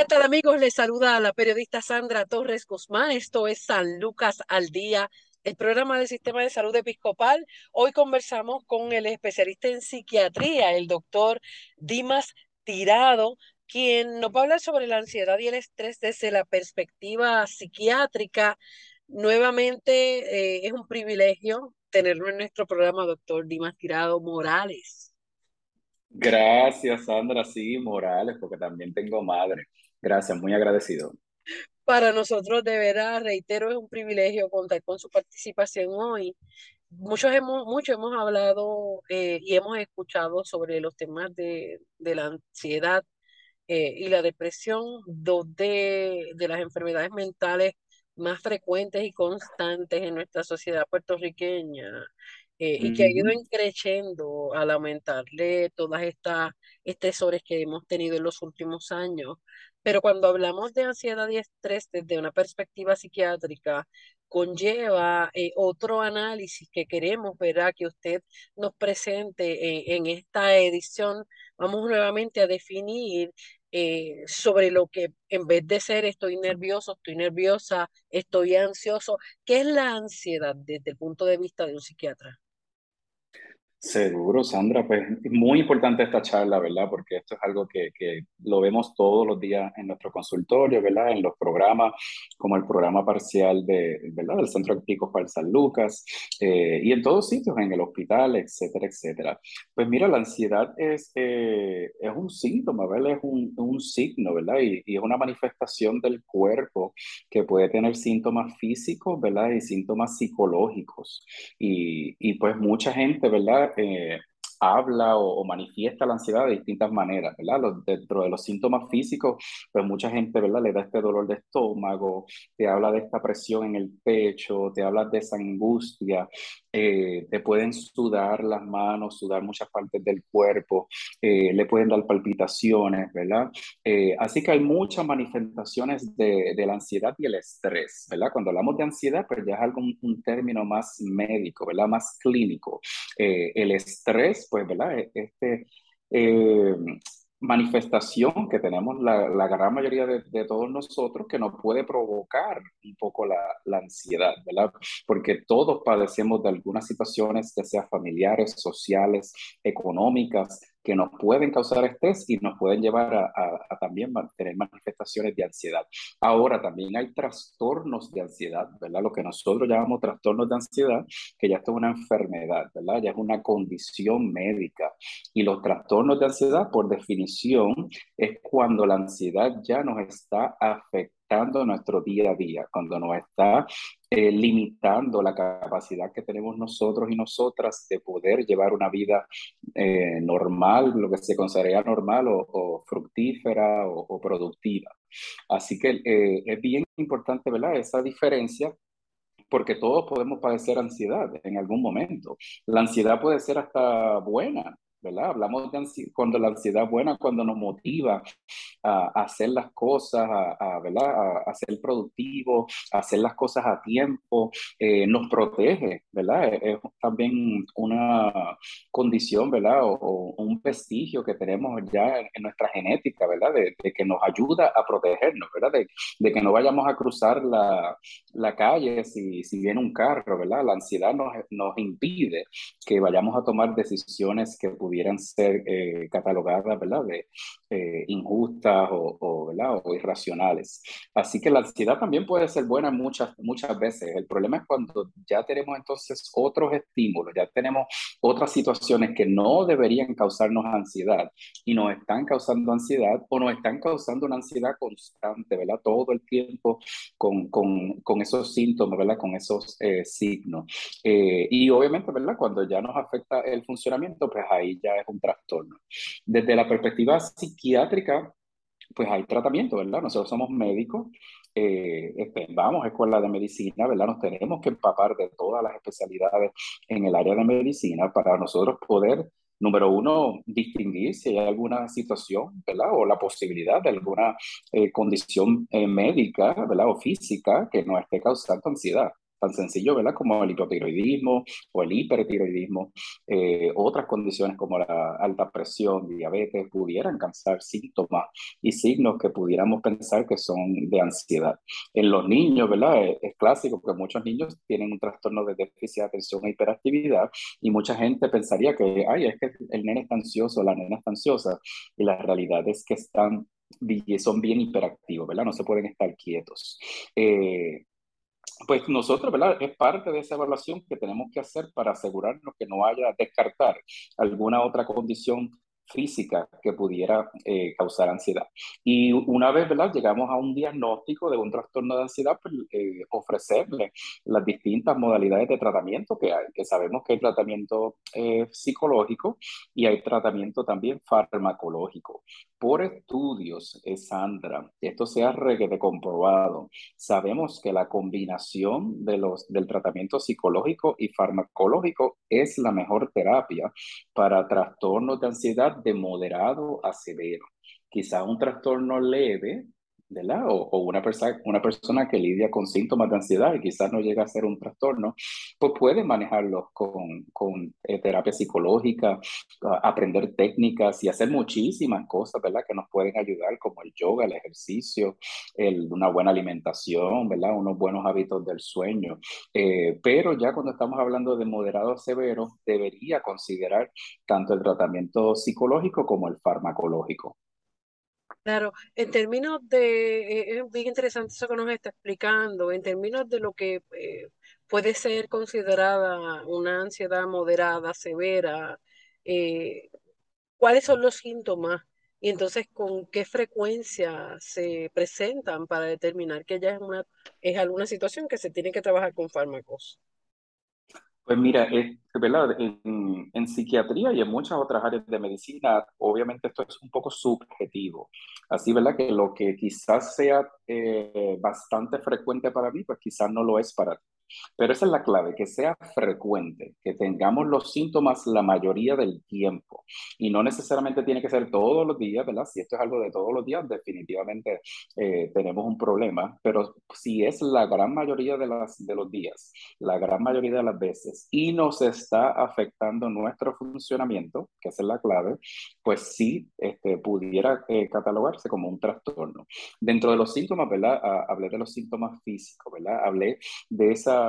¿Qué tal amigos? Les saluda a la periodista Sandra Torres Guzmán. Esto es San Lucas al Día, el programa del Sistema de Salud Episcopal. Hoy conversamos con el especialista en psiquiatría, el doctor Dimas Tirado, quien nos va a hablar sobre la ansiedad y el estrés desde la perspectiva psiquiátrica. Nuevamente eh, es un privilegio tenerlo en nuestro programa, doctor Dimas Tirado Morales. Gracias, Sandra. Sí, Morales, porque también tengo madre. Gracias, muy agradecido. Para nosotros, de verdad, reitero, es un privilegio contar con su participación hoy. Muchos hemos, mucho hemos hablado eh, y hemos escuchado sobre los temas de, de la ansiedad eh, y la depresión, dos de, de las enfermedades mentales más frecuentes y constantes en nuestra sociedad puertorriqueña. Eh, y que ha ido creciendo al aumentarle todas estas estresores que hemos tenido en los últimos años. Pero cuando hablamos de ansiedad y estrés desde una perspectiva psiquiátrica, conlleva eh, otro análisis que queremos, ¿verdad? Que usted nos presente en esta edición. Vamos nuevamente a definir eh, sobre lo que en vez de ser estoy nervioso, estoy nerviosa, estoy ansioso, ¿qué es la ansiedad desde el punto de vista de un psiquiatra? Seguro, Sandra, pues muy importante esta charla, ¿verdad? Porque esto es algo que, que, lo vemos todos los días en nuestro consultorio, ¿verdad? En los programas, como el programa parcial de, ¿verdad? Del Centro para San Lucas, eh, y en todos sitios, en el hospital, etcétera, etcétera. Pues mira, la ansiedad es, eh, es un síntoma, ¿verdad? Es un, un signo, ¿verdad? Y, y, es una manifestación del cuerpo que puede tener síntomas físicos, ¿verdad? Y síntomas psicológicos. Y, y pues mucha gente, ¿verdad? Eh, habla o, manifiesta la ansiedad de distintas maneras, ¿verdad? dentro de los síntomas físicos, pues mucha gente, ¿verdad? Le da este dolor de estómago, te habla de esta presión en el pecho, te habla de esa angustia, eh, te pueden sudar las manos, sudar muchas partes del cuerpo, eh, le pueden dar palpitaciones, ¿verdad? Eh, así que hay muchas manifestaciones de, de, la ansiedad y el estrés, ¿verdad? Cuando hablamos de ansiedad, pues ya es algo, un, término más médico, ¿verdad? Más clínico. el estrés, pues, ¿verdad? E, este, manifestación que tenemos la, la gran mayoría de, todos nosotros que nos puede provocar un poco la, la, ansiedad, ¿verdad? Porque todos padecemos de algunas situaciones, ya sea familiares, sociales, económicas, que nos pueden causar estrés y nos pueden llevar a, también tener manifestaciones de ansiedad. Ahora también hay trastornos de ansiedad, ¿verdad? Lo que nosotros llamamos trastornos de ansiedad, que ya es una enfermedad, ¿verdad? Ya es una condición médica. Y los trastornos de ansiedad, por definición, es cuando la ansiedad ya nos está afectando nuestro día a día, cuando nos está eh, limitando la capacidad que tenemos nosotros y nosotras de poder llevar una vida eh, normal, lo que se consideraría normal o, fructífera o, productiva. Así que eh, es bien importante, ¿verdad? Esa diferencia porque todos podemos padecer ansiedad en algún momento. La ansiedad puede ser hasta buena, ¿verdad? Hablamos de cuando la ansiedad buena, cuando nos motiva a, hacer las cosas, a, ¿verdad? A, ser productivo, a hacer las cosas a tiempo, eh, nos protege, ¿verdad? Es, también una condición, ¿verdad? O, un vestigio que tenemos ya en, nuestra genética, ¿verdad? De, que nos ayuda a protegernos, ¿verdad? De, de que no vayamos a cruzar la, la calle si, si, viene un carro, ¿verdad? La ansiedad nos, nos impide que vayamos a tomar decisiones que pudieran ser catalogadas, ¿verdad? De injustas o, o, ¿verdad? o irracionales. Así que la ansiedad también puede ser buena muchas, muchas veces. El problema es cuando ya tenemos entonces otros estímulos, ya tenemos otras situaciones que no deberían causarnos ansiedad y nos están causando ansiedad o nos están causando una ansiedad constante, ¿verdad? Todo el tiempo con, con, con esos síntomas, ¿verdad? Con esos eh, signos. Eh, y obviamente, ¿verdad? Cuando ya nos afecta el funcionamiento, pues ahí ya es un trastorno. Desde la perspectiva psiquiátrica, pues hay tratamiento, ¿verdad? Nosotros somos médicos, eh, este, vamos a escuela de medicina, ¿verdad? Nos tenemos que empapar de todas las especialidades en el área de medicina para nosotros poder, número uno, distinguir si hay alguna situación, ¿verdad? O la posibilidad de alguna eh, condición eh, médica, ¿verdad? O física que nos esté causando ansiedad tan sencillo, ¿verdad? Como el hipotiroidismo o el hipertiroidismo, eh, otras condiciones como la alta presión, diabetes, pudieran causar síntomas y signos que pudiéramos pensar que son de ansiedad. En los niños, ¿verdad? Es, es clásico que muchos niños tienen un trastorno de déficit de atención e hiperactividad y mucha gente pensaría que, ay, es que el nene está ansioso, la nena está ansiosa, y la realidad es que están son bien hiperactivos, ¿verdad? No se pueden estar quietos. Eh, pues nosotros, ¿verdad? Es parte de esa evaluación que tenemos que hacer para asegurarnos que no haya descartar alguna otra condición física que pudiera eh, causar ansiedad. Y una vez, ¿verdad? Llegamos a un diagnóstico de un trastorno de ansiedad, pues, eh, ofrecerle las distintas modalidades de tratamiento que hay, que sabemos que hay tratamiento eh, psicológico y hay tratamiento también farmacológico. Por estudios, Sandra, esto se ha comprobado, sabemos que la combinación de los, del tratamiento psicológico y farmacológico es la mejor terapia para trastornos de ansiedad de moderado a severo. Quizá un trastorno leve ¿verdad? O, o, una, persona, que lidia con síntomas de ansiedad y quizás no llega a ser un trastorno, pues puede manejarlos con, eh, terapia psicológica, aprender técnicas y hacer muchísimas cosas, ¿verdad? Que nos pueden ayudar, como el yoga, el ejercicio, el, una buena alimentación, ¿verdad? Unos buenos hábitos del sueño. Eh, pero ya cuando estamos hablando de moderado severo, debería considerar tanto el tratamiento psicológico como el farmacológico. Claro, en términos de, es bien interesante eso que nos está explicando, en términos de lo que eh, puede ser considerada una ansiedad moderada, severa, eh, ¿cuáles son los síntomas? Y entonces, ¿con qué frecuencia se presentan para determinar que ya es, una, es alguna situación que se tiene que trabajar con fármacos? Pues mira, es, ¿verdad? En, psiquiatría y en muchas otras áreas de medicina, obviamente esto es un poco subjetivo. Así, ¿verdad? Que lo que quizás sea eh, bastante frecuente para mí, pues quizás no lo es para ti. Pero esa es la clave, que sea frecuente, que tengamos los síntomas la mayoría del tiempo. Y no necesariamente tiene que ser todos los días, ¿verdad? Si esto es algo de todos los días, definitivamente eh, tenemos un problema. Pero si es la gran mayoría de, las, de los días, la gran mayoría de las veces, y nos está afectando nuestro funcionamiento, que esa es la clave, pues sí este, pudiera eh, catalogarse como un trastorno. Dentro de los síntomas, ¿verdad? Ah, hablé de los síntomas físicos, ¿verdad? Hablé de esa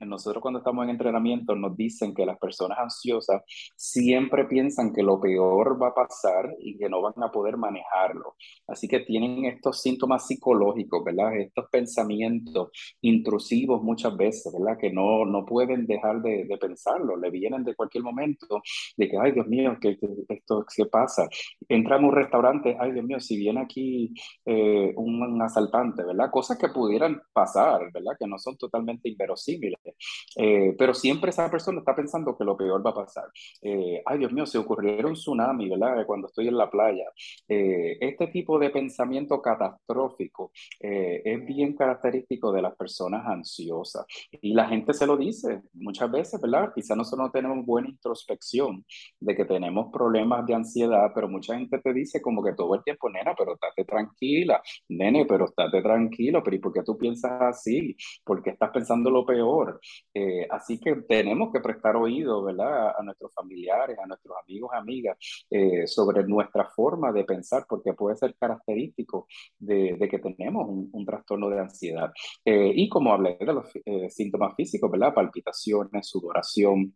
nosotros cuando estamos en entrenamiento nos dicen que las personas ansiosas siempre piensan que lo peor va a pasar y que no van a poder manejarlo. Así que tienen estos síntomas psicológicos, ¿verdad? Estos pensamientos intrusivos muchas veces, ¿verdad? Que no, no pueden dejar de, de pensarlo, le vienen de cualquier momento de que, ay Dios mío, ¿qué, esto qué pasa? Entramos a un restaurante, ay Dios mío, si viene aquí eh, un asaltante, ¿verdad? Cosas que pudieran pasar, ¿verdad? Que no son totalmente inverosímiles. Eh, pero siempre esa persona está pensando que lo peor va a pasar. Eh, ay, Dios mío, se ocurriera un tsunami, ¿verdad? Cuando estoy en la playa. Eh, este tipo de pensamiento catastrófico es bien característico de las personas ansiosas. Y la gente se lo dice muchas veces, ¿verdad? Quizás nosotros no tenemos buena introspección de que tenemos problemas de ansiedad, pero mucha gente te dice como que todo el tiempo, nena, pero estate tranquila, nene, pero estate tranquilo, pero ¿y por qué tú piensas así? ¿Por qué estás pensando lo peor. Eh, así que tenemos que prestar oído, ¿verdad? A, nuestros familiares, a nuestros amigos, amigas, eh, sobre nuestra forma de pensar, porque puede ser característico de, que tenemos un, trastorno de ansiedad. Eh, y como hablé de los síntomas físicos, ¿verdad? Palpitaciones, sudoración,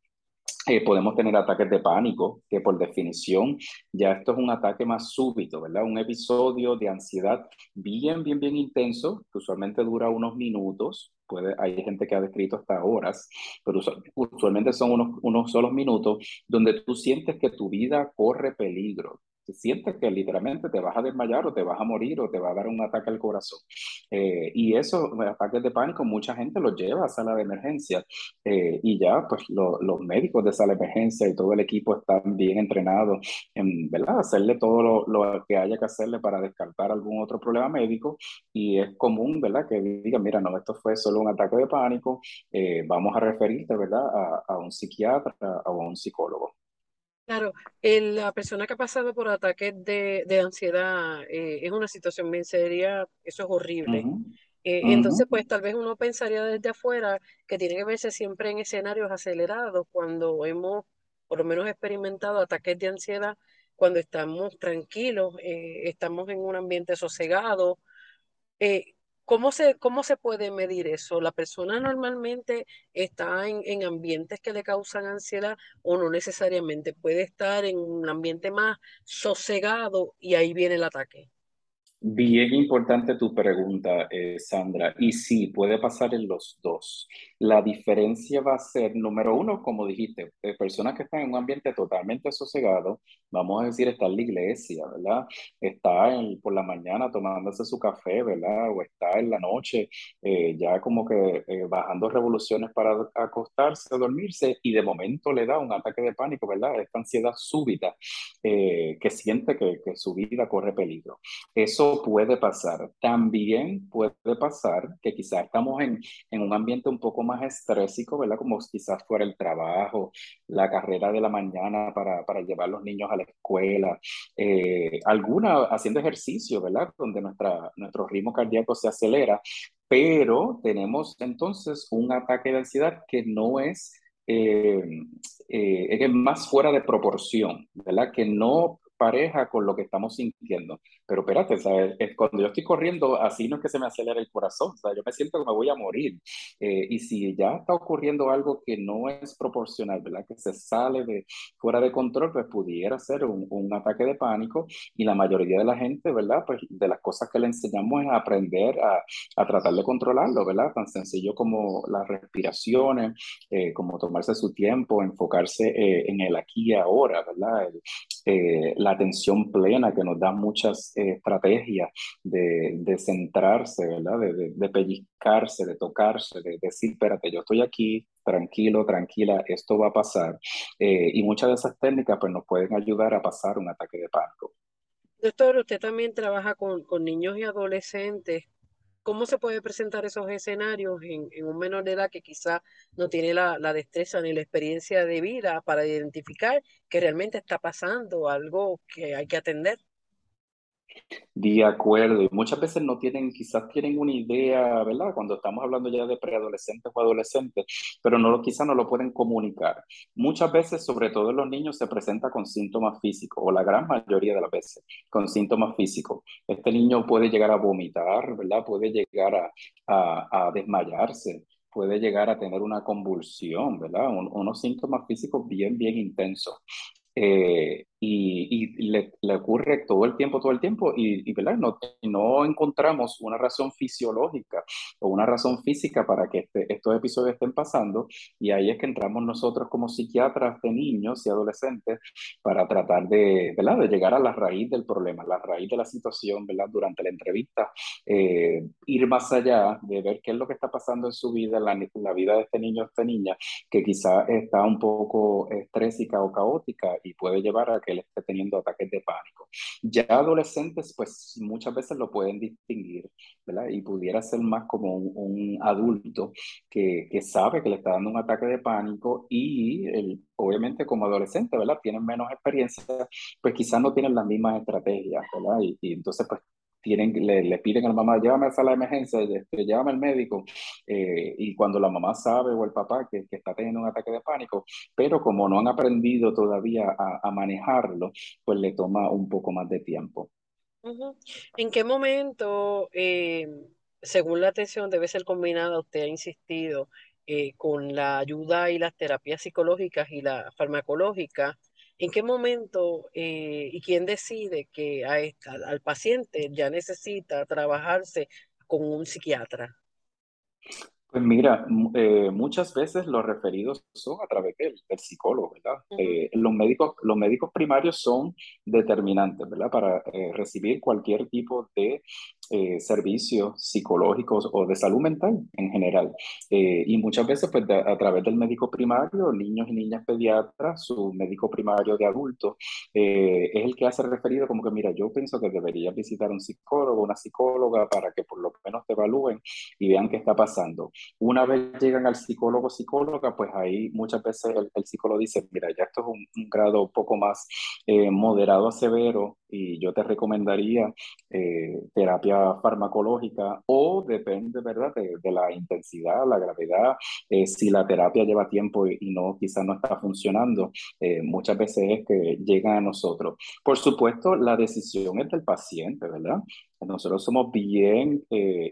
eh, podemos tener ataques de pánico, que por definición ya esto es un ataque más súbito, ¿verdad? Un episodio de ansiedad bien, bien, bien intenso, que usualmente dura unos minutos, puede, hay gente que ha descrito hasta horas, pero usualmente son unos, unos solos minutos donde tú sientes que tu vida corre peligro, sientes que literalmente te vas a desmayar o te vas a morir o te va a dar un ataque al corazón. Eh, y esos ataques de pánico, mucha gente los lleva a sala de emergencia eh, y ya pues los médicos de sala de emergencia y todo el equipo están bien entrenados en, ¿verdad? Hacerle todo lo, lo, que haya que hacerle para descartar algún otro problema médico y es común, ¿verdad? Que digan, mira, no, esto fue solo un ataque de pánico, eh, vamos a referirte, ¿verdad? A, a un psiquiatra o a un psicólogo. Claro, la persona que ha pasado por ataques de, de ansiedad eh, es una situación bien seria, eso es horrible. Eh, entonces, pues tal vez uno pensaría desde afuera que tiene que verse siempre en escenarios acelerados cuando hemos, por lo menos, experimentado ataques de ansiedad, cuando estamos tranquilos, eh, estamos en un ambiente sosegado. ¿Cómo se, ¿Cómo se puede medir eso? ¿La persona normalmente está en, en, ambientes que le causan ansiedad o no necesariamente? Puede estar en un ambiente más sosegado y ahí viene el ataque. Bien importante tu pregunta, eh, Sandra. Y sí, puede pasar en los dos. La diferencia va a ser, número uno, como dijiste, eh, personas que están en un ambiente totalmente sosegado, vamos a decir, está en la iglesia, ¿verdad? Está por la mañana tomándose su café, ¿verdad? O está en la noche eh, ya como que bajando revoluciones para acostarse, dormirse, y de momento le da un ataque de pánico, ¿verdad? Esta ansiedad súbita que siente que, que su vida corre peligro. Eso puede pasar. También puede pasar que quizás estamos en, en un ambiente un poco más estrésico, ¿verdad? Como quizás fuera el trabajo, la carrera de la mañana para, para llevar los niños a la escuela, eh, alguna haciendo ejercicio, ¿verdad? Donde nuestra, nuestro ritmo cardíaco se acelera, pero tenemos entonces un ataque de ansiedad que no es... Eh, eh, es más fuera de proporción, ¿verdad? Que no pareja con lo que estamos sintiendo. Pero espérate, ¿sabes? Es cuando yo estoy corriendo, así no es que se me acelera el corazón, sea, yo me siento que me voy a morir. Eh, y si ya está ocurriendo algo que no es proporcional, ¿verdad? Que se sale de fuera de control, pues pudiera ser un, un ataque de pánico. Y la mayoría de la gente, ¿verdad? Pues de las cosas que le enseñamos es aprender a, a tratar de controlarlo, ¿verdad? Tan sencillo como las respiraciones, eh, como tomarse su tiempo, enfocarse eh, en el aquí y ahora, ¿verdad? El, la atención plena que nos da muchas eh, estrategias de, de, centrarse, ¿verdad? De, de, pellizcarse, de tocarse, de, decir, espérate, yo estoy aquí, tranquilo, tranquila, esto va a pasar. Eh, y muchas de esas técnicas pues, nos pueden ayudar a pasar un ataque de pánico. Doctor, usted también trabaja con, con niños y adolescentes. ¿Cómo se puede presentar esos escenarios en, un menor de edad que quizá no tiene la, la, destreza ni la experiencia de vida para identificar que realmente está pasando algo que hay que atender? De acuerdo, y muchas veces no tienen, quizás tienen una idea, ¿verdad? Cuando estamos hablando ya de preadolescentes o adolescentes, pero no, quizás no lo pueden comunicar. Muchas veces, sobre todo en los niños, se presenta con síntomas físicos, o la gran mayoría de las veces, con síntomas físicos. Este niño puede llegar a vomitar, ¿verdad? Puede llegar a, a, desmayarse, puede llegar a tener una convulsión, ¿verdad? unos síntomas físicos bien, bien intensos. Eh, y, y le, le, ocurre todo el tiempo, todo el tiempo, y, y ¿verdad? No, no encontramos una razón fisiológica o una razón física para que este, estos episodios estén pasando, y ahí es que entramos nosotros como psiquiatras de niños y adolescentes para tratar de, ¿verdad? de llegar a la raíz del problema, la raíz de la situación, ¿verdad? durante la entrevista, eh, ir más allá de ver qué es lo que está pasando en su vida, la, la vida de este niño o esta niña, que quizá está un poco estrésica o caótica y puede llevar a que él esté teniendo ataques de pánico. Ya adolescentes, pues muchas veces lo pueden distinguir, ¿verdad? Y pudiera ser más como un, un adulto que, que, sabe que le está dando un ataque de pánico y el, obviamente como adolescente, ¿verdad? Tienen menos experiencia, pues quizás no tienen las mismas estrategias, ¿verdad? Y, y entonces, pues tienen, le, le, piden a la mamá, llévame a de emergencia, este, llévame al médico, eh, y cuando la mamá sabe o el papá que, que, está teniendo un ataque de pánico, pero como no han aprendido todavía a, a manejarlo, pues le toma un poco más de tiempo. ¿En qué momento, eh, según la atención debe ser combinada, usted ha insistido, eh, con la ayuda y las terapias psicológicas y la farmacológica, ¿en qué momento eh, y quién decide que a al paciente ya necesita trabajarse con un psiquiatra? Pues mira, eh, muchas veces los referidos son a través del, psicólogo, ¿verdad? Eh, los, médicos, los médicos primarios son determinantes, ¿verdad? Para eh, recibir cualquier tipo de servicios psicológicos o de salud mental en general. y muchas veces, pues a través del médico primario, niños y niñas pediatras, su médico primario de adultos, es el que hace referido como que, mira, yo pienso que deberías visitar un psicólogo, una psicóloga para que por lo menos te evalúen y vean qué está pasando. Una vez llegan al psicólogo psicóloga, pues ahí muchas veces el, psicólogo dice, mira, ya esto es un, grado un poco más eh, moderado a severo y yo te recomendaría eh, terapia farmacológica o depende, ¿verdad?, de, la intensidad, la gravedad, eh, si la terapia lleva tiempo y, no, quizás no está funcionando, muchas veces es que llegan a nosotros. Por supuesto, la decisión es del paciente, ¿verdad? Nosotros somos bien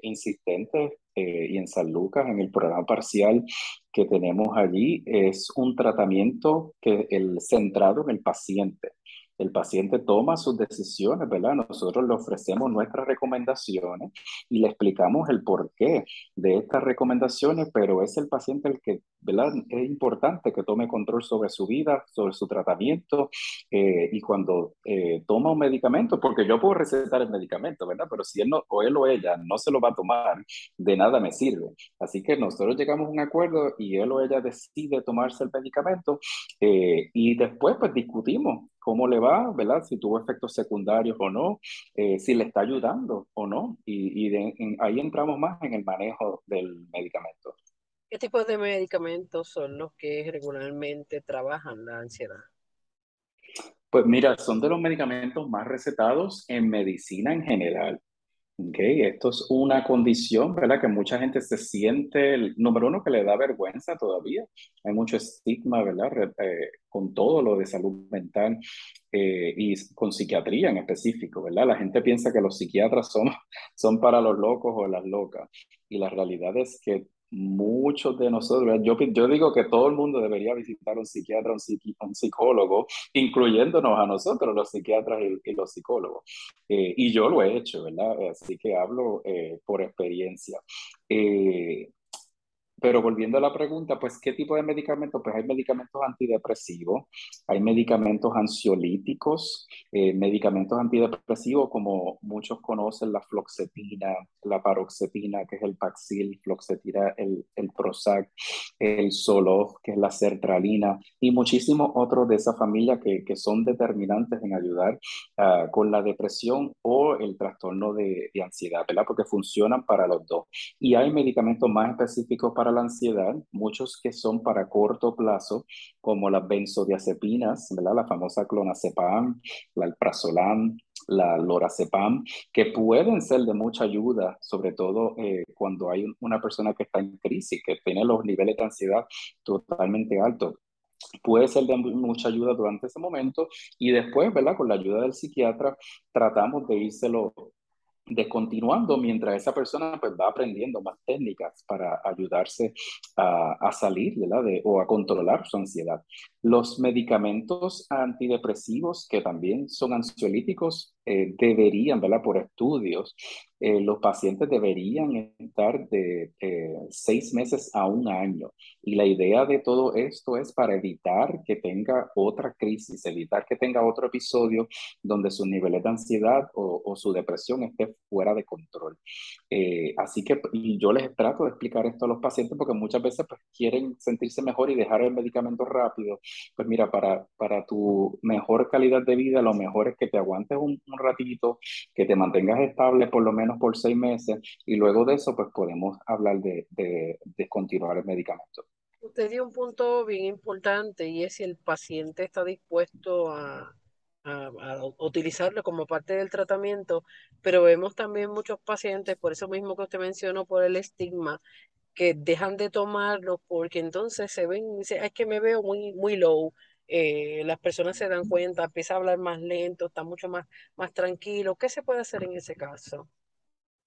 insistentes eh, y en San Lucas, en el programa parcial que tenemos allí, es un tratamiento que el centrado en el paciente el paciente toma sus decisiones, ¿verdad? Nosotros le ofrecemos nuestras recomendaciones y le explicamos el porqué de estas recomendaciones, pero es el paciente el que, ¿verdad? Es importante que tome control sobre su vida, sobre su tratamiento eh, y cuando eh, toma un medicamento, porque yo puedo recetar el medicamento, ¿verdad? Pero si él, no, o él o ella no se lo va a tomar, de nada me sirve. Así que nosotros llegamos a un acuerdo y él o ella decide tomarse el medicamento eh, y después pues discutimos cómo le va, ¿verdad? Si tuvo efectos secundarios o no, eh, si le está ayudando o no. Y, ahí entramos más en el manejo del medicamento. ¿Qué tipo de medicamentos son los que regularmente trabajan la ansiedad? Pues mira, son de los medicamentos más recetados en medicina en general. Okay, esto es una condición, ¿verdad? Que mucha gente se siente, número uno, que le da vergüenza todavía. Hay mucho estigma, ¿verdad? Eh, con todo lo de salud mental eh, y con psiquiatría en específico, ¿verdad? La gente piensa que los psiquiatras son, son para los locos o las locas. Y la realidad es que muchos de nosotros, yo, yo digo que todo el mundo debería visitar un psiquiatra, un, un psicólogo, incluyéndonos a nosotros, los psiquiatras y, los psicólogos. Eh, y yo lo he hecho, ¿verdad? Así que hablo eh, por experiencia. Eh, pero volviendo a la pregunta, pues, ¿qué tipo de medicamentos? Pues hay medicamentos antidepresivos, hay medicamentos ansiolíticos, eh, medicamentos antidepresivos como muchos conocen la floxetina, la paroxetina, que es el Paxil, floxetina, el, el Prozac, el Zoloft, que es la sertralina, y muchísimos otros de esa familia que, que son determinantes en ayudar uh, con la depresión o el trastorno de, de ansiedad, ¿verdad? Porque funcionan para los dos. Y hay medicamentos más específicos para la ansiedad, muchos que son para corto plazo, como las benzodiazepinas, ¿verdad? La famosa clonazepam, la alprazolam, la lorazepam, que pueden ser de mucha ayuda, sobre todo eh, cuando hay una persona que está en crisis, que tiene los niveles de ansiedad totalmente altos puede ser de mucha ayuda durante ese momento y después, ¿verdad? Con la ayuda del psiquiatra tratamos de írselo descontinuando mientras esa persona pues va aprendiendo más técnicas para ayudarse a, a salir De, o a controlar su ansiedad. Los medicamentos antidepresivos que también son ansiolíticos eh, deberían, ¿verdad? Por estudios, eh, los pacientes deberían estar de eh, seis meses a un año. Y la idea de todo esto es para evitar que tenga otra crisis, evitar que tenga otro episodio donde sus niveles de ansiedad o, o su depresión esté fuera de control. así que y yo les trato de explicar esto a los pacientes porque muchas veces pues, quieren sentirse mejor y dejar el medicamento rápido. Pues mira, para, para tu mejor calidad de vida, lo mejor es que te aguantes un, un ratito, que te mantengas estable por lo menos por seis meses y luego de eso pues podemos hablar de, de, continuar el medicamento. Usted dio un punto bien importante y es si el paciente está dispuesto a, a, a, utilizarlo como parte del tratamiento, pero vemos también muchos pacientes, por eso mismo que usted mencionó, por el estigma, que dejan de tomarlo porque entonces se ven y dicen, es que me veo muy, muy low, eh, las personas se dan cuenta, empieza a hablar más lento, está mucho más, más tranquilo. ¿Qué se puede hacer en ese caso?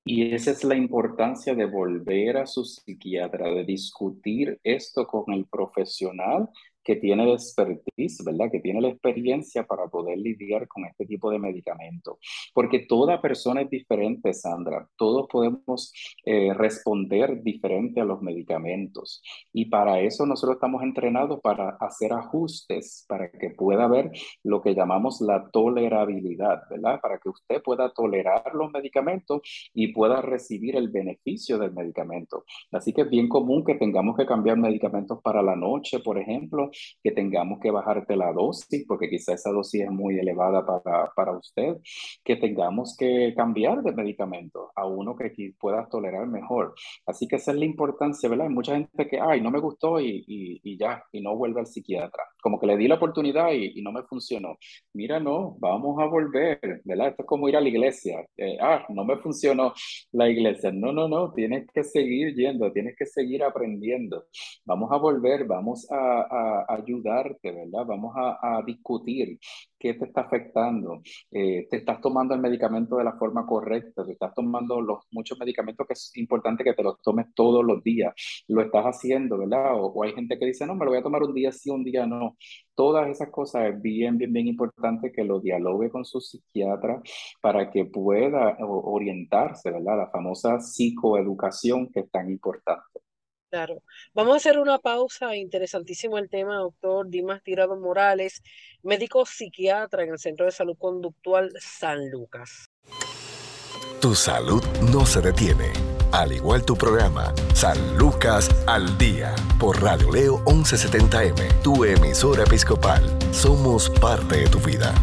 Y esa es la importancia de volver a su psiquiatra, de discutir esto con el profesional que tiene la expertise, ¿verdad? Que tiene la experiencia para poder lidiar con este tipo de medicamentos. Porque toda persona es diferente, Sandra. Todos podemos eh, responder diferente a los medicamentos. Y para eso nosotros estamos entrenados para hacer ajustes, para que pueda haber lo que llamamos la tolerabilidad, ¿verdad? Para que usted pueda tolerar los medicamentos y pueda recibir el beneficio del medicamento. Así que es bien común que tengamos que cambiar medicamentos para la noche, por ejemplo, que tengamos que bajarte la dosis, porque quizá esa dosis es muy elevada para, para usted, que tengamos que cambiar de medicamento a uno que puedas tolerar mejor. Así que esa es la importancia, ¿verdad? Hay mucha gente que, ay, no me gustó y, y, y ya, y no vuelve al psiquiatra. Como que le di la oportunidad y, y, no me funcionó. Mira, no, vamos a volver, ¿verdad? Esto es como ir a la iglesia. Eh, ah, no me funcionó la iglesia. No, no, no, tienes que seguir yendo, tienes que seguir aprendiendo. Vamos a volver, vamos a, a ayudarte, ¿verdad? Vamos a, discutir qué te está afectando. Eh, te estás tomando el medicamento de la forma correcta, te estás tomando los muchos medicamentos que es importante que te los tomes todos los días. Lo estás haciendo, ¿verdad? O, hay gente que dice, no, me lo voy a tomar un día sí, un día no. Todas esas cosas es bien, bien, bien importante que lo dialogue con su psiquiatra para que pueda orientarse, ¿verdad? La famosa psicoeducación que es tan importante. Claro. Vamos a hacer una pausa. Interesantísimo el tema, doctor Dimas Tirado Morales, médico psiquiatra en el Centro de Salud Conductual San Lucas. Tu salud no se detiene. Al igual tu programa, San Lucas al Día, por Radio Leo 1170M, tu emisora episcopal. Somos parte de tu vida.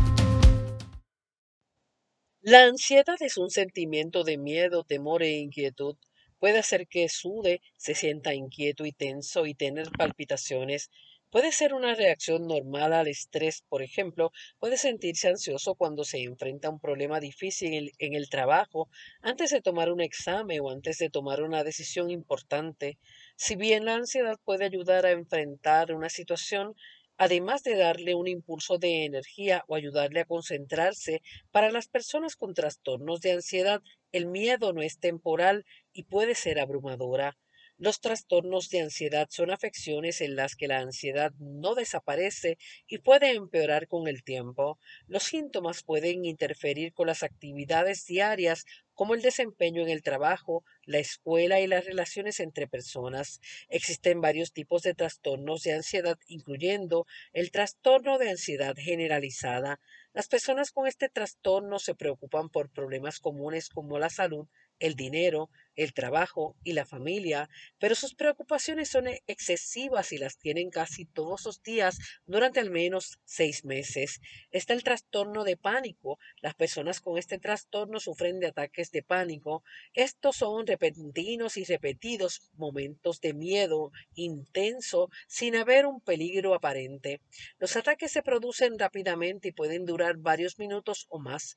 La ansiedad es un sentimiento de miedo, temor e inquietud Puede hacer que sude, se sienta inquieto y tenso y tener palpitaciones. Puede ser una reacción normal al estrés, por ejemplo, puede sentirse ansioso cuando se enfrenta a un problema difícil en el, trabajo, antes de tomar un examen o antes de tomar una decisión importante. Si bien la ansiedad puede ayudar a enfrentar una situación, además de darle un impulso de energía o ayudarle a concentrarse, para las personas con trastornos de ansiedad el miedo no es temporal y puede ser abrumadora. Los trastornos de ansiedad son afecciones en las que la ansiedad no desaparece y puede empeorar con el tiempo. Los síntomas pueden interferir con las actividades diarias como el desempeño en el trabajo, la escuela y las relaciones entre personas. Existen varios tipos de trastornos de ansiedad, incluyendo el trastorno de ansiedad generalizada. Las personas con este trastorno se preocupan por problemas comunes como la salud, el dinero, el trabajo y la familia, pero sus preocupaciones son excesivas y las tienen casi todos los días durante al menos seis meses. Está el trastorno de pánico. Las personas con este trastorno sufren de ataques de pánico. Estos son repentinos y repetidos momentos de miedo intenso sin haber un peligro aparente. Los ataques se producen rápidamente y pueden durar varios minutos o más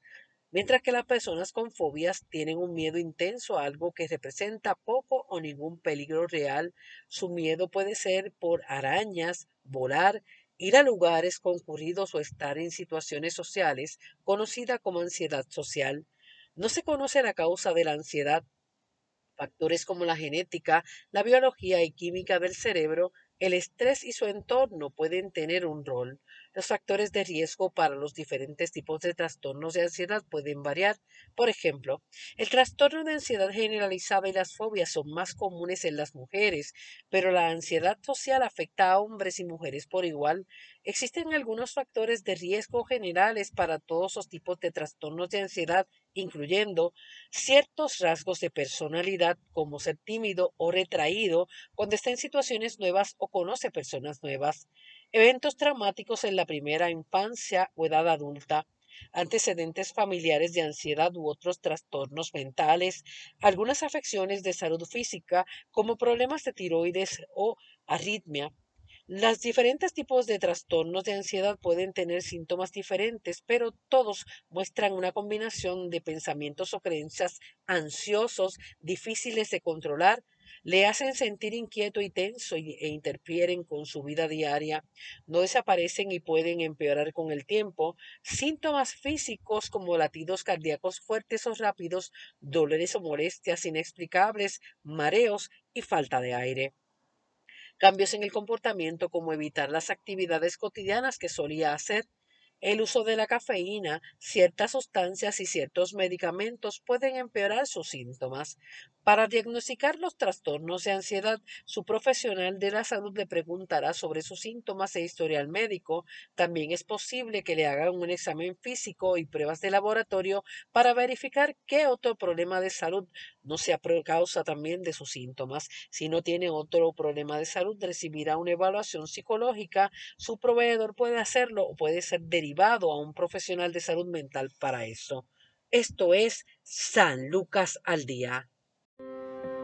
mientras que las personas con fobias tienen un miedo intenso a algo que representa poco o ningún peligro real. Su miedo puede ser por arañas, volar, ir a lugares concurridos o estar en situaciones sociales, conocida como ansiedad social. No se conoce la causa de la ansiedad. Factores como la genética, la biología y química del cerebro, el estrés y su entorno pueden tener un rol. Los factores de riesgo para los diferentes tipos de trastornos de ansiedad pueden variar. Por ejemplo, el trastorno de ansiedad generalizada y las fobias son más comunes en las mujeres, pero la ansiedad social afecta a hombres y mujeres por igual. Existen algunos factores de riesgo generales para todos los tipos de trastornos de ansiedad, incluyendo ciertos rasgos de personalidad como ser tímido o retraído cuando está en situaciones nuevas o conoce personas nuevas. Eventos traumáticos en la primera infancia o edad adulta, antecedentes familiares de ansiedad u otros trastornos mentales, algunas afecciones de salud física como problemas de tiroides o arritmia, Los diferentes tipos de trastornos de ansiedad pueden tener síntomas diferentes, pero todos muestran una combinación de pensamientos o creencias ansiosos, difíciles de controlar, le hacen sentir inquieto y tenso e interfieren con su vida diaria, no desaparecen y pueden empeorar con el tiempo. Síntomas físicos como latidos cardíacos fuertes o rápidos, dolores o molestias inexplicables, mareos y falta de aire. Cambios en el comportamiento como evitar las actividades cotidianas que solía hacer, el uso de la cafeína, ciertas sustancias y ciertos medicamentos pueden empeorar sus síntomas. Para diagnosticar los trastornos de ansiedad, su profesional de la salud le preguntará sobre sus síntomas e historial médico. También es posible que le hagan un examen físico y pruebas de laboratorio para verificar qué otro problema de salud no sea causa también de sus síntomas. Si no tiene otro problema de salud, recibirá una evaluación psicológica. Su proveedor puede hacerlo o puede ser derivado a un profesional de salud mental para eso. Esto es San Lucas al Día.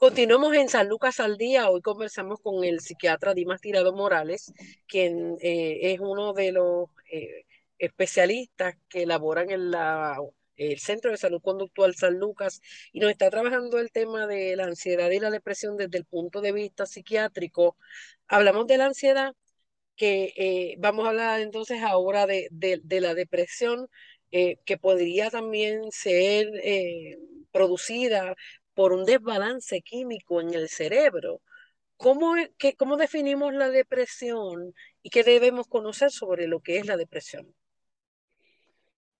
Continuamos en San Lucas al Día. Hoy conversamos con el psiquiatra Dimas Tirado Morales, quien eh, es uno de los eh, especialistas que elaboran en la, el Centro de Salud Conductual San Lucas y nos está trabajando el tema de la ansiedad y la depresión desde el punto de vista psiquiátrico. Hablamos de la ansiedad, que eh, vamos a hablar entonces ahora de, de la depresión, que podría también ser producida por un desbalance químico en el cerebro. ¿Cómo, ¿Cómo definimos la depresión y qué debemos conocer sobre lo que es la depresión?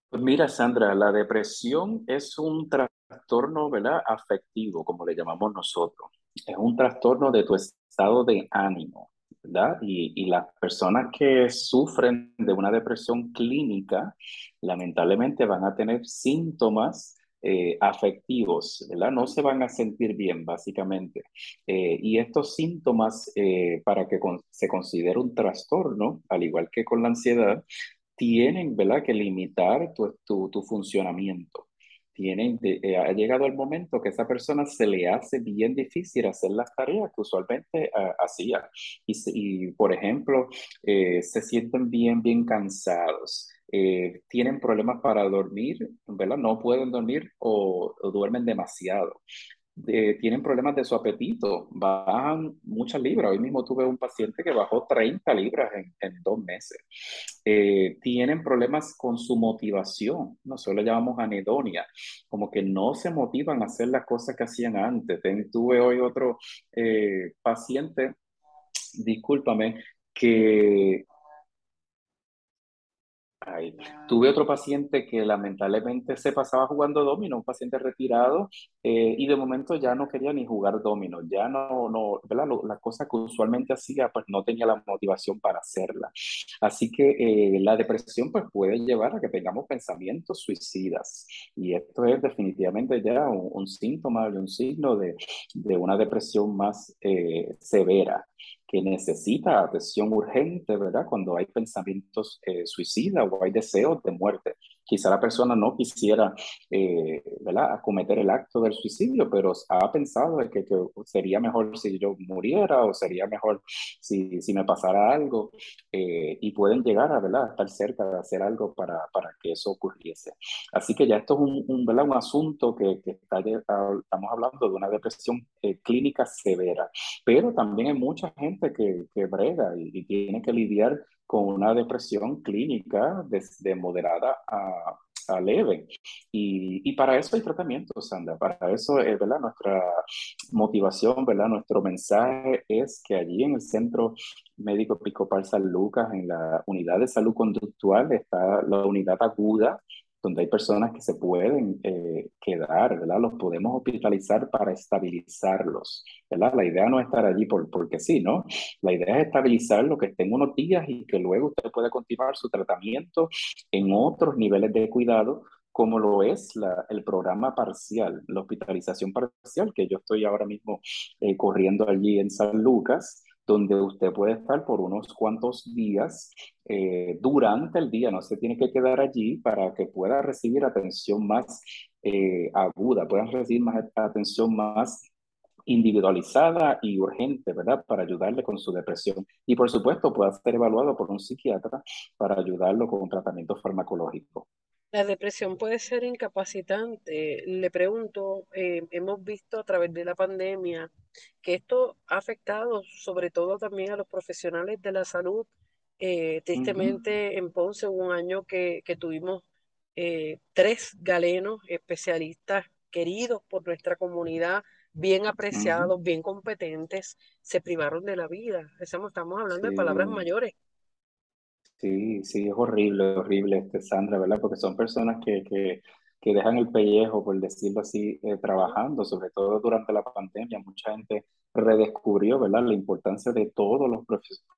Pues mira, Sandra, la depresión es un trastorno, ¿verdad? Afectivo, como le llamamos nosotros. Es un trastorno de tu estado de ánimo, ¿verdad? Y, y las personas que sufren de una depresión clínica, lamentablemente van a tener síntomas eh, afectivos, ¿verdad? No se van a sentir bien, básicamente. Eh, y estos síntomas, eh, para que se considere un trastorno, al igual que con la ansiedad, tienen, ¿verdad?, que limitar tu, tu, tu funcionamiento. Tienen, ha llegado el momento que a esa persona se le hace bien difícil hacer las tareas que usualmente hacía. Y, por ejemplo, se sienten bien, bien cansados. Eh, tienen problemas para dormir, ¿verdad? No pueden dormir o, duermen demasiado. Tienen problemas de su apetito, bajan muchas libras. Hoy mismo tuve un paciente que bajó 30 libras en, dos meses. Eh, tienen problemas con su motivación, nosotros le llamamos anedonia, como que no se motivan a hacer las cosas que hacían antes. tuve hoy otro eh, paciente, discúlpame, que Tuve otro paciente que lamentablemente se pasaba jugando domino, un paciente retirado, eh, y de momento ya no quería ni jugar domino, ya no, no, ¿verdad? la cosa que usualmente hacía, pues no tenía la motivación para hacerla. Así que eh, la depresión pues puede llevar a que tengamos pensamientos suicidas, y esto es definitivamente ya un, síntoma y un signo de, de una depresión más eh, severa que necesita atención urgente, ¿verdad? Cuando hay pensamientos eh, suicidas o hay deseos de muerte. Quizá la persona no quisiera, eh, ¿verdad?, acometer el acto del suicidio, pero ha pensado que, que, sería mejor si yo muriera o sería mejor si, si me pasara algo eh, y pueden llegar a, ¿verdad?, estar cerca de hacer algo para, para que eso ocurriese. Así que ya esto es un, un, ¿verdad? un asunto que, que está, estamos hablando de una depresión eh, clínica severa, pero también hay mucha gente que, que brega y, y tiene que lidiar con una depresión clínica desde moderada a, a leve. Y, y, para eso hay tratamiento, Sandra. Para eso, es ¿verdad? Nuestra motivación, ¿verdad? Nuestro mensaje es que allí en el Centro Médico Picopal San Lucas, en la unidad de salud conductual, está la unidad aguda donde hay personas que se pueden eh, quedar, ¿verdad? Los podemos hospitalizar para estabilizarlos, ¿verdad? La idea no es estar allí por, porque sí, ¿no? La idea es estabilizarlo, que estén unos días y que luego usted pueda continuar su tratamiento en otros niveles de cuidado como lo es el programa parcial, la hospitalización parcial, que yo estoy ahora mismo eh, corriendo allí en San Lucas, donde usted puede estar por unos cuantos días eh, durante el día, no se tiene que quedar allí para que pueda recibir atención más eh, aguda, pueda recibir más atención más individualizada y urgente, ¿verdad? Para ayudarle con su depresión. Y por supuesto, pueda ser evaluado por un psiquiatra para ayudarlo con un tratamiento farmacológico. La depresión puede ser incapacitante. Le pregunto, eh, hemos visto a través de la pandemia que esto ha afectado sobre todo también a los profesionales de la salud. Eh, tristemente en Ponce hubo un año que, que tuvimos eh, tres galenos especialistas queridos por nuestra comunidad, bien apreciados, bien competentes, se privaron de la vida. Estamos, hablando de palabras mayores. Sí, sí, es horrible, horrible, este, Sandra, ¿verdad? Porque son personas que, que, que dejan el pellejo, por decirlo así, eh, trabajando, sobre todo durante la pandemia. Mucha gente redescubrió, ¿verdad?, la importancia de todos los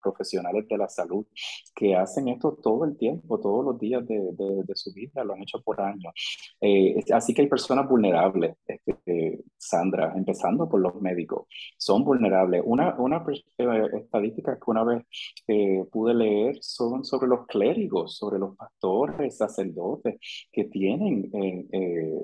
profesionales de la salud que hacen esto todo el tiempo, todos los días de, de, su vida, lo han hecho por años. Eh, así que hay personas vulnerables, este, Sandra, empezando por los médicos, son vulnerables. Una, una eh, estadística que una vez eh, pude leer son sobre los clérigos, sobre los pastores, sacerdotes, que tienen,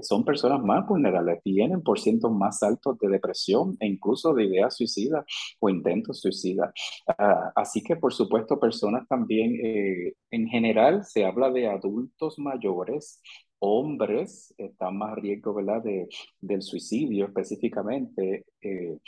son personas más vulnerables, tienen por cientos más altos de depresión e incluso de suicida o intentos suicida. Ah, así que, por supuesto, personas también, eh, en general, se habla de adultos mayores hombres están más a riesgo ¿verdad? De, del suicidio específicamente eh,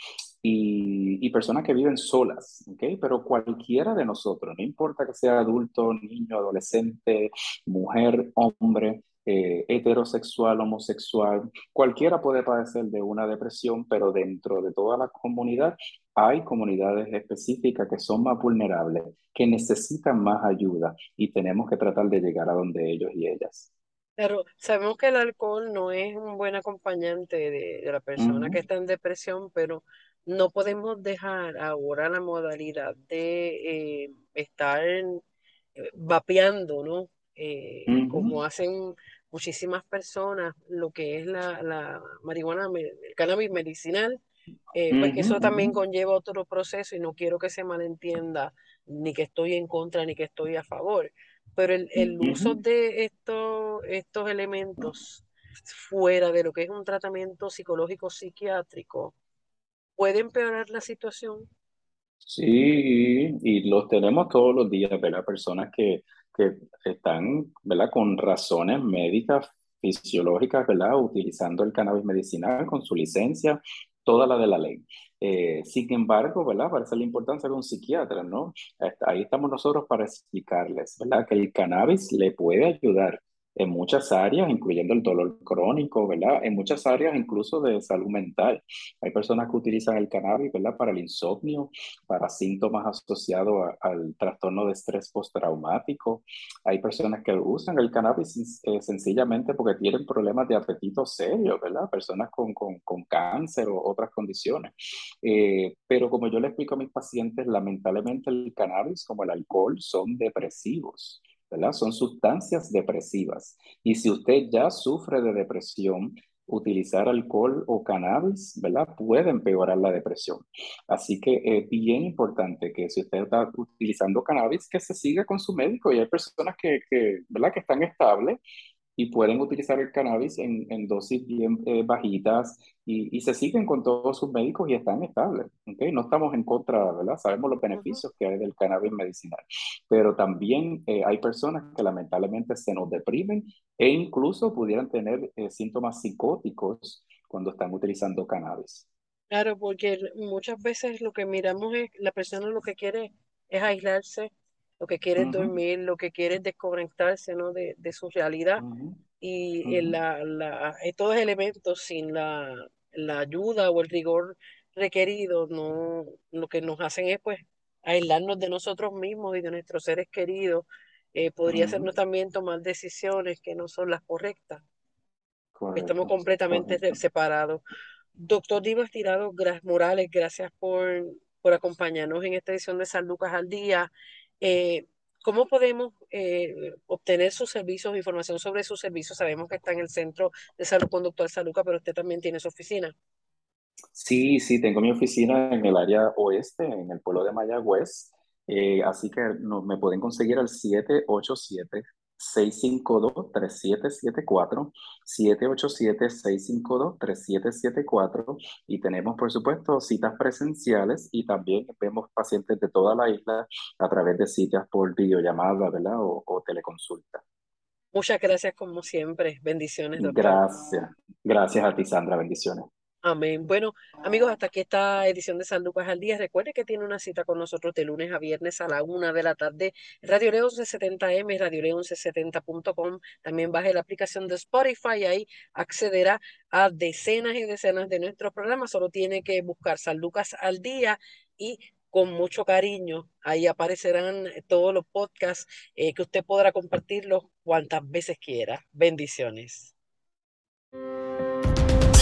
y, y, personas que viven solas, ¿okay? pero cualquiera de nosotros, no importa que sea adulto, niño, adolescente, mujer, hombre, eh, heterosexual, homosexual, cualquiera puede padecer de una depresión, pero dentro de toda la comunidad hay comunidades específicas que son más vulnerables, que necesitan más ayuda y tenemos que tratar de llegar a donde ellos y ellas. Pero sabemos que el alcohol no es un buen acompañante de, la persona que está en depresión, pero no podemos dejar ahora la modalidad de eh, estar eh, vapeando, ¿no? Eh, como hacen muchísimas personas, lo que es la, la marihuana, el cannabis medicinal, eh, pues que eso también conlleva otro proceso y no quiero que se malentienda ni que estoy en contra ni que estoy a favor, pero el, el uso de estos, estos elementos fuera de lo que es un tratamiento psicológico psiquiátrico puede empeorar la situación. Sí, y los tenemos todos los días, ¿verdad? Personas que, que están, ¿verdad? Con razones médicas, fisiológicas, ¿verdad? Utilizando el cannabis medicinal con su licencia, toda la de la ley. Eh, sin embargo, ¿verdad? Parece la importancia de un psiquiatra, ¿no? Ahí estamos nosotros para explicarles, ¿verdad? Que el cannabis le puede ayudar en muchas áreas, incluyendo el dolor crónico, ¿verdad? En muchas áreas incluso de salud mental. Hay personas que utilizan el cannabis, ¿verdad? Para el insomnio, para síntomas asociados al trastorno de estrés postraumático. Hay personas que usan el cannabis eh, sencillamente porque tienen problemas de apetito serio, ¿verdad? Personas con, con, con cáncer o otras condiciones. Eh, pero como yo le explico a mis pacientes, lamentablemente el cannabis como el alcohol son depresivos. ¿Verdad? Son sustancias depresivas. Y si usted ya sufre de depresión, utilizar alcohol o cannabis, ¿verdad? Puede empeorar la depresión. Así que es bien importante que si usted está utilizando cannabis, que se siga con su médico. Y hay personas que, que ¿verdad? Que están estables y pueden utilizar el cannabis en, en dosis bien eh, bajitas y, y, se siguen con todos sus médicos y están estables. ¿okay? No estamos en contra, ¿verdad? Sabemos los beneficios que hay del cannabis medicinal, pero también eh, hay personas que lamentablemente se nos deprimen e incluso pudieran tener eh, síntomas psicóticos cuando están utilizando cannabis. Claro, porque muchas veces lo que miramos es la persona lo que quiere es aislarse, lo que quiere es dormir, lo que quiere es desconectarse ¿no? de, de su realidad. Y la, la, estos elementos sin la, la, ayuda o el rigor requerido, no, lo que nos hacen es pues aislarnos de nosotros mismos y de nuestros seres queridos eh, podría hacernos también tomar decisiones que no son las correctas. Estamos completamente separados. Doctor Dimas Tirado Morales, gracias por, por acompañarnos en esta edición de San Lucas al Día. Eh, ¿Cómo podemos eh, obtener sus servicios, información sobre sus servicios? Sabemos que está en el Centro de Salud Conductual San Lucas, pero usted también tiene su oficina. Sí, sí, tengo mi oficina en el área oeste, en el pueblo de Mayagüez. Eh, así que no, me pueden conseguir al 787-652-3774, 787-652-3774 y tenemos, por supuesto, citas presenciales y también vemos pacientes de toda la isla a través de citas por videollamada, ¿verdad? O, o teleconsulta. Muchas gracias como siempre. Bendiciones. Doctor. Gracias. Gracias a ti, Sandra. Bendiciones. Amén. Bueno, amigos, hasta aquí esta edición de San Lucas al Día. Recuerde que tiene una cita con nosotros de lunes a viernes a la una de la tarde. Radio Leo 1170M, Radio Leo 1170.com. También baje la aplicación de Spotify y ahí accederá a decenas y decenas de nuestros programas. Solo tiene que buscar San Lucas al Día y con mucho cariño. Ahí aparecerán todos los podcasts eh, que usted podrá compartirlos cuantas veces quiera. Bendiciones